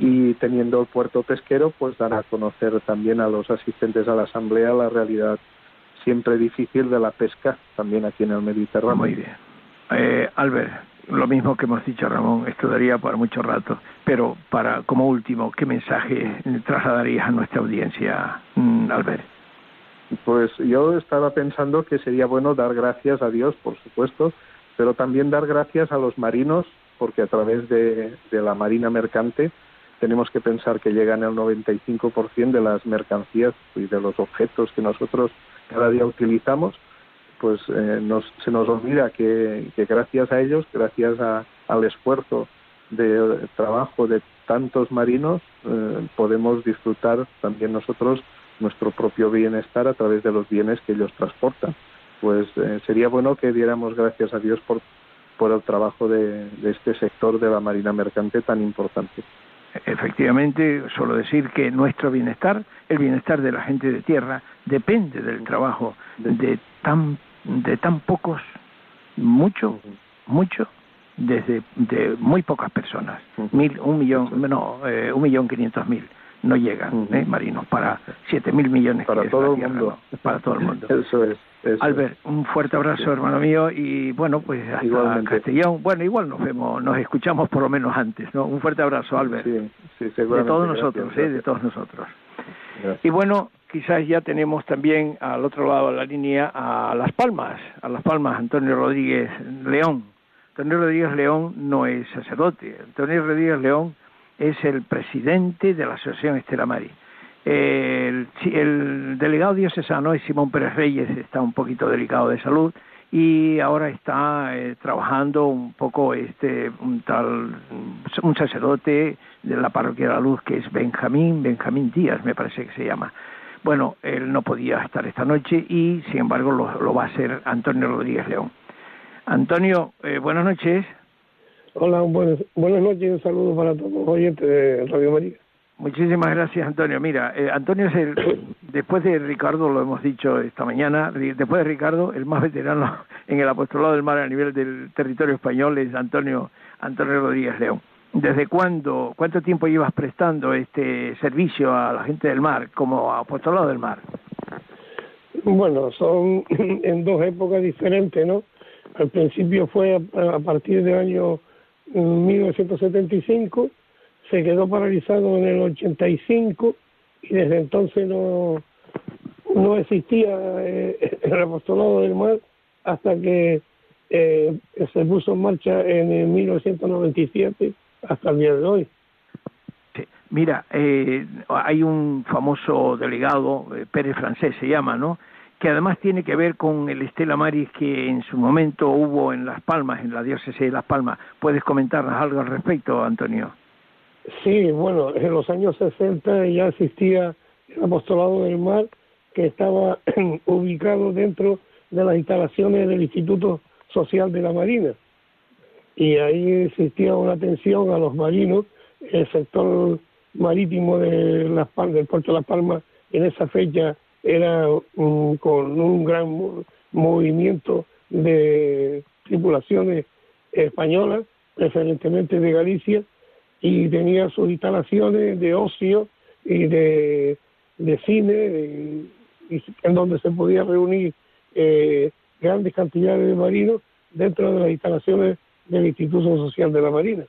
Y teniendo el puerto pesquero, pues dar a conocer también a los asistentes a la asamblea la realidad siempre difícil de la pesca también aquí en el Mediterráneo. Muy bien. Eh, Albert, lo mismo que hemos dicho Ramón, esto daría para mucho rato, pero para como último, ¿qué mensaje trasladarías a nuestra audiencia, mm, Albert? Pues yo estaba pensando que sería bueno dar gracias a Dios, por supuesto, pero también dar gracias a los marinos, porque a través de, la marina mercante tenemos que pensar que llegan el 95% de las mercancías y de los objetos que nosotros cada día utilizamos, pues eh, se nos olvida que, gracias a ellos, gracias al esfuerzo de trabajo de tantos marinos, eh, podemos disfrutar también nosotros nuestro propio bienestar a través de los bienes que ellos transportan. Pues eh, sería bueno que diéramos gracias a Dios por, por el trabajo de, este sector de la marina mercante tan importante. Efectivamente, solo decir que nuestro bienestar, el bienestar de la gente de tierra, depende del trabajo de tan, de tan pocos, mucho, mucho, desde de muy pocas personas, mil, un millón, no, eh, un millón quinientos mil no llegan ¿eh? marinos para siete mil millones para todo el mundo. para todo el mundo. Eso es Albert un fuerte abrazo hermano mío y bueno pues hasta Castellón. Bueno igual nos vemos nos escuchamos por lo menos antes no un fuerte abrazo Albert. Sí, sí, de todos nosotros ¿eh? de todos nosotros. Y bueno quizás ya tenemos también al otro lado de la línea a Las Palmas a Las Palmas Antonio Rodríguez León Antonio Rodríguez León no es sacerdote Antonio Rodríguez León es el presidente de la Asociación Estela Mari. El, delegado diocesano es Simón Pérez Reyes, está un poquito delicado de salud y ahora está eh, trabajando un poco este un tal un sacerdote de la parroquia de la Luz que es Benjamín Benjamín Díaz me parece que se llama bueno él no podía estar esta noche y sin embargo lo, va a hacer Antonio Rodríguez León Antonio eh, buenas noches Hola, buenas, buenas noches y un saludo para todos los oyentes de Radio María. Muchísimas gracias, Antonio. Mira, eh, Antonio es el, después de Ricardo, lo hemos dicho esta mañana, después de Ricardo, el más veterano en el apostolado del mar a nivel del territorio español es Antonio, Antonio Rodríguez León. ¿Desde cuándo, cuánto tiempo llevas prestando este servicio a la gente del mar como apostolado del mar? Bueno, son en dos épocas diferentes, ¿no? Al principio fue a partir del año en 1975, se quedó paralizado en el 85 y desde entonces no, no existía eh, el apostolado del mar hasta que eh, se puso en marcha en el 1997 hasta el día de hoy. Mira, eh, hay un famoso delegado, Pérez Francés se llama, ¿no? que además tiene que ver con el Estela Maris que en su momento hubo en Las Palmas, en la diócesis de Las Palmas. ¿Puedes comentarnos algo al respecto, Antonio? Sí, bueno, en los años 60 ya existía el apostolado del mar que estaba ubicado dentro de las instalaciones del Instituto Social de la Marina. Y ahí existía una atención a los marinos, el sector marítimo de Las Palmas, del puerto de Las Palmas en esa fecha era con un gran movimiento de tripulaciones españolas, preferentemente de Galicia, y tenía sus instalaciones de ocio y de, cine, en donde se podía reunir eh, grandes cantidades de marinos dentro de las instalaciones del Instituto Social de la Marina.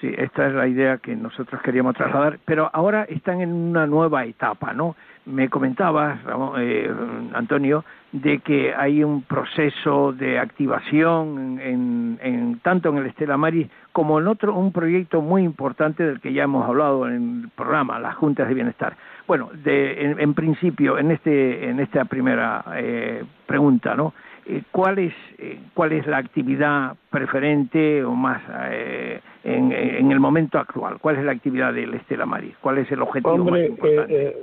Sí, esta es la idea que nosotros queríamos trasladar, pero ahora están en una nueva etapa, ¿no? Me comentabas, eh, Antonio, de que hay un proceso de activación en, tanto en el Estela Maris como en otro, un proyecto muy importante del que ya hemos hablado en el programa, las juntas de bienestar. Bueno, en, principio, en este, en esta primera eh, pregunta, ¿no? Eh, ¿cuál, es, eh, ¿cuál es la actividad preferente o más eh, en, en, el momento actual? ¿Cuál es la actividad del Estela Maris? ¿Cuál es el objetivo más importante?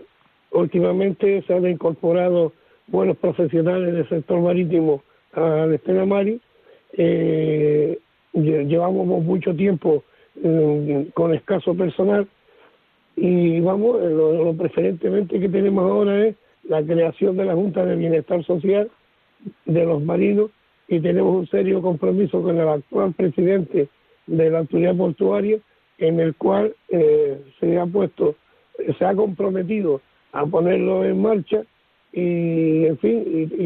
últimamente se han incorporado buenos profesionales del sector marítimo al Estela Maris. llevamos mucho tiempo con escaso personal y vamos, lo preferentemente que tenemos ahora es la creación de la Junta de Bienestar Social de los marinos y tenemos un serio compromiso con el actual presidente de la autoridad portuaria en el cual eh, se ha puesto, se ha comprometido a ponerlo en marcha y en fin, y,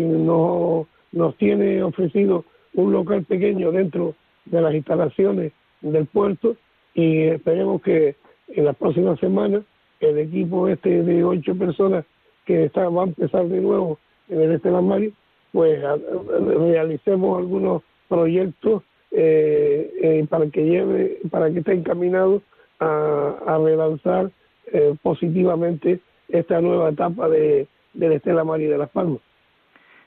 nos tiene ofrecido un local pequeño dentro de las instalaciones del puerto y esperemos que en las próximas semanas el equipo este de ocho personas que está, va a empezar de nuevo en el Estelar Mari, pues realicemos algunos proyectos eh, eh, para que lleve, para que esté encaminado a, a relanzar eh, positivamente esta nueva etapa de, del Estela Mari de Las Palmas.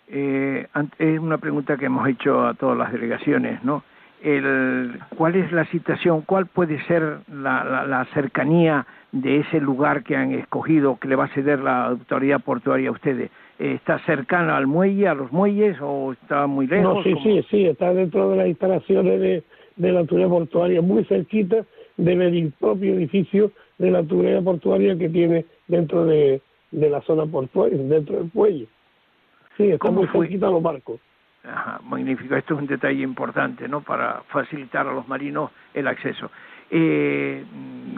Eh, es una pregunta que hemos hecho a todas las delegaciones, ¿no? El, ¿Cuál es la situación, cuál puede ser la, la, cercanía de ese lugar que han escogido, que le va a ceder la autoridad portuaria a ustedes? ¿Está cercano al muelle, a los muelles o está muy lejos? No, sí, sí, sí, está dentro de las instalaciones de, de la autoridad portuaria, muy cerquita del propio edificio de la autoridad portuaria que tiene dentro de, de la zona portuaria, dentro del muelle. Sí, está muy cerquita los barcos. Ajá, magnífico. Esto es un detalle importante, ¿no? Para facilitar a los marinos el acceso. Eh,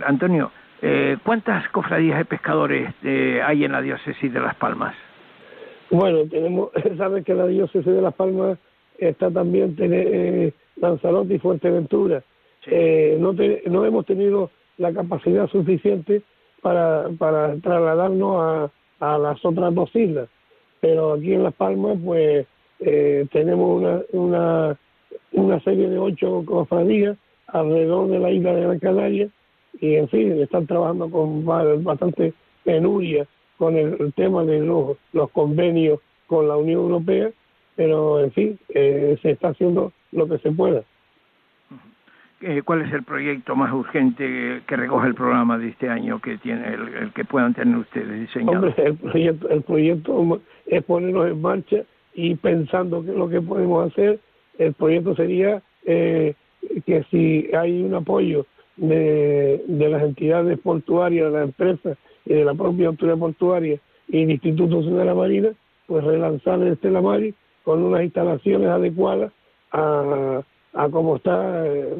Antonio, eh, ¿cuántas cofradías de pescadores eh, hay en la diócesis de Las Palmas? Bueno, tenemos, sabes que la diócesis de Las Palmas está también eh, Lanzarote y Fuerteventura. Eh, no, no hemos tenido la capacidad suficiente para, para trasladarnos a, a las otras dos islas pero aquí en Las Palmas pues eh, tenemos una, una, una serie de ocho cofradías alrededor de la isla de Gran Canaria y en fin, están trabajando con bastante penuria con el, tema de los, los convenios con la Unión Europea, pero en fin, eh, se está haciendo lo que se pueda. Eh, ¿Cuál es el proyecto más urgente que recoge el programa de este año que tiene el, que puedan tener ustedes diseñado? Hombre, el proyecto, el proyecto es ponernos en marcha y pensando que lo que podemos hacer, el proyecto sería eh, que si hay un apoyo de, de las entidades portuarias, de las empresas y de la propia autoridad portuaria y el Instituto de la Marina, pues relanzar el Estela Mari con unas instalaciones adecuadas a, a cómo está eh,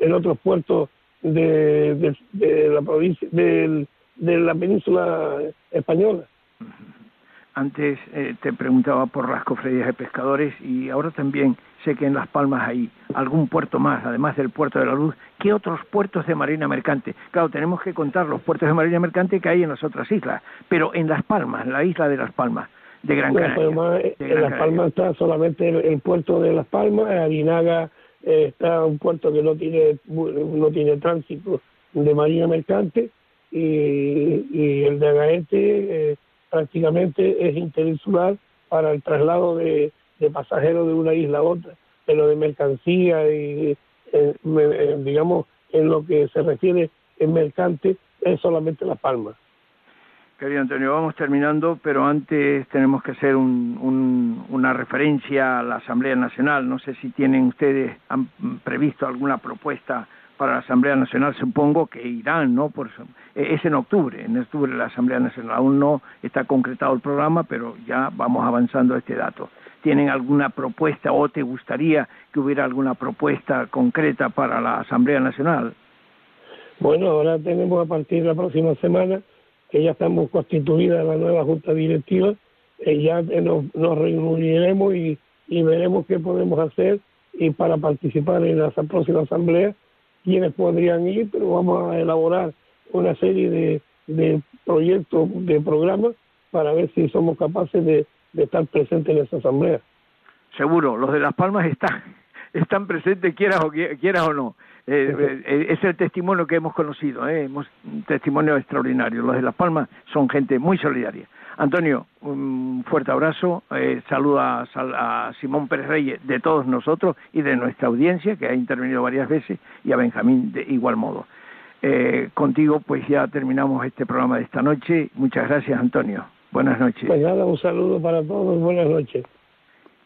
en otros puertos de, de, la provincia de, de la península española. Antes eh, te preguntaba por las cofradías de pescadores y ahora también sé que en Las Palmas hay algún puerto más, además del puerto de la Luz. ¿Qué otros puertos de marina mercante? Claro, tenemos que contar los puertos de marina mercante que hay en las otras islas, pero en Las Palmas, la isla de Las Palmas, de Gran Canaria. en Las Palmas está solamente el, puerto de Las Palmas, Arinaga eh, está un puerto que no tiene no tiene tránsito de marina mercante y, y el de Agaete eh, prácticamente es interinsular para el traslado de, pasajeros de una isla a otra, pero de mercancía y, eh, eh, digamos, en lo que se refiere en mercante, es solamente La Palma. Querido Antonio, vamos terminando, pero antes tenemos que hacer una referencia a la Asamblea Nacional. No sé si tienen ustedes, han previsto alguna propuesta para la Asamblea Nacional, supongo que irán, ¿no? Por, e, es en octubre, en octubre la Asamblea Nacional. Aún no está concretado el programa, pero ya vamos avanzando este dato. ¿Tienen alguna propuesta o te gustaría que hubiera alguna propuesta concreta para la Asamblea Nacional? Bueno, ahora tenemos a partir de la próxima semana que ya estamos constituida la nueva Junta Directiva, eh, ya nos, nos reuniremos y, y veremos qué podemos hacer y para participar en la próxima asamblea quienes podrían ir, pero vamos a elaborar una serie de, de proyectos, de programas, para ver si somos capaces de, estar presentes en esa asamblea. Seguro, los de Las Palmas están, están presentes, quieras o, quieras o no. Eh, eh, es el testimonio que hemos conocido, eh, hemos, un testimonio extraordinario. Los de Las Palmas son gente muy solidaria. Antonio, un fuerte abrazo, eh, saluda a, Simón Pérez Reyes de todos nosotros y de nuestra audiencia, que ha intervenido varias veces, y a Benjamín de igual modo. Eh, contigo, pues ya terminamos este programa de esta noche. Muchas gracias, Antonio. Buenas noches. Pues nada, un saludo para todos, buenas noches.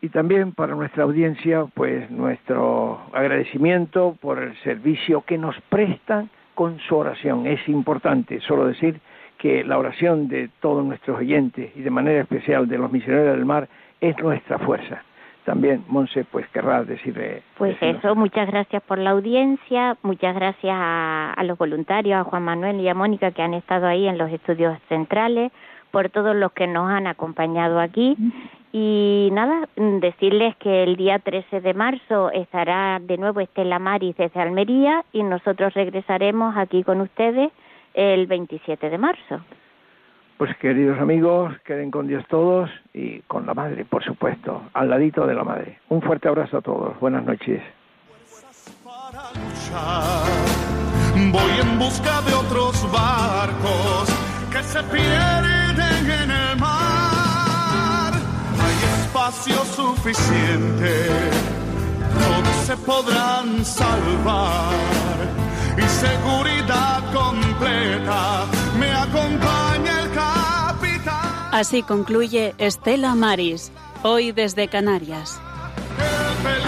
Y también para nuestra audiencia, pues nuestro agradecimiento por el servicio que nos prestan con su oración. Es importante solo decir que la oración de todos nuestros oyentes y de manera especial de los misioneros del mar es nuestra fuerza. también, Monse, pues querrás decirle... Pues eso, muchas gracias por la audiencia, muchas gracias a, a, los voluntarios, a Juan Manuel y a Mónica que han estado ahí en los estudios centrales, por todos los que nos han acompañado aquí. Y nada, decirles que el día 13 de marzo estará de nuevo Estela Maris desde Almería y nosotros regresaremos aquí con ustedes el 27 de marzo. Pues queridos amigos, queden con Dios todos y con la Madre, por supuesto, al ladito de la Madre. Un fuerte abrazo a todos. Buenas noches. Voy en busca de otros barcos que se pierden en el mar. Hay espacio suficiente, todos se podrán salvar y seguridad completa. Me acompaña el capitán. Así concluye Estela Maris, hoy desde Canarias. El